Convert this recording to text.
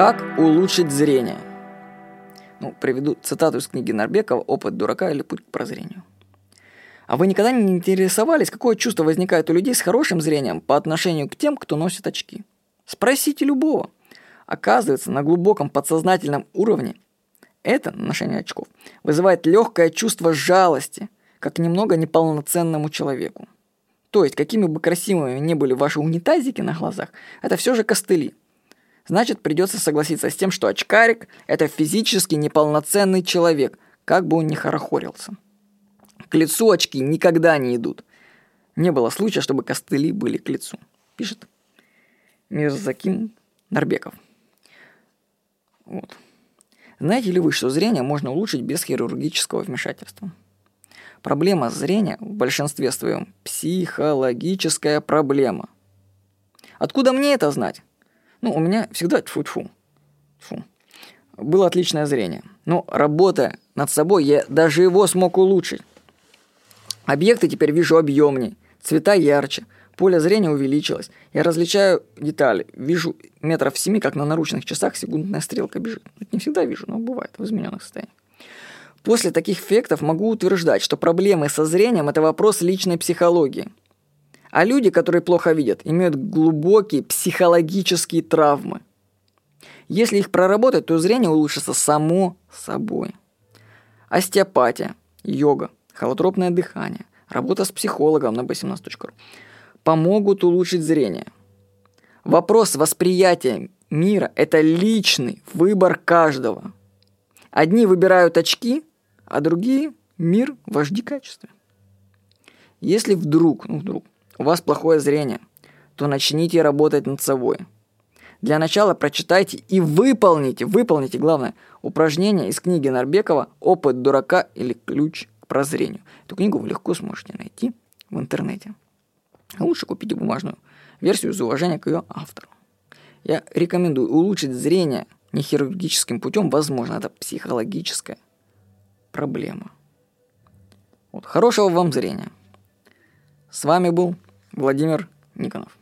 Как улучшить зрение? Ну, приведу цитату из книги Нарбекова «Опыт дурака или путь к прозрению». А вы никогда не интересовались, какое чувство возникает у людей с хорошим зрением по отношению к тем, кто носит очки? Спросите любого. Оказывается, на глубоком подсознательном уровне это ношение очков вызывает легкое чувство жалости, как немного неполноценному человеку. То есть, какими бы красивыми ни были ваши унитазики на глазах, это все же костыли. Значит, придется согласиться с тем, что очкарик – это физически неполноценный человек, как бы он ни хорохорился. К лицу очки никогда не идут. Не было случая, чтобы костыли были к лицу. Пишет Мирзаким Нарбеков. Вот. Знаете ли вы, что зрение можно улучшить без хирургического вмешательства? Проблема зрения в большинстве своем психологическая проблема. Откуда мне это знать? Ну, у меня всегда тьфу -тьфу. Фу. Было отличное зрение. Но работая над собой, я даже его смог улучшить. Объекты теперь вижу объемнее, цвета ярче, поле зрения увеличилось. Я различаю детали. Вижу метров семи, как на наручных часах секундная стрелка бежит. Это не всегда вижу, но бывает в измененных состояниях. После таких эффектов могу утверждать, что проблемы со зрением – это вопрос личной психологии. А люди, которые плохо видят, имеют глубокие психологические травмы. Если их проработать, то зрение улучшится само собой. Остеопатия, йога, холотропное дыхание, работа с психологом на b17.ru помогут улучшить зрение. Вопрос восприятия мира – это личный выбор каждого. Одни выбирают очки, а другие – мир в HD качестве. Если вдруг, ну вдруг, у вас плохое зрение, то начните работать над собой. Для начала прочитайте и выполните, выполните, главное, упражнение из книги Нарбекова «Опыт дурака или ключ прозрению. Эту книгу вы легко сможете найти в интернете. А лучше купите бумажную версию из уважения к ее автору. Я рекомендую улучшить зрение не хирургическим путем, возможно, это психологическая проблема. Вот, хорошего вам зрения. С вами был Владимир Никонов.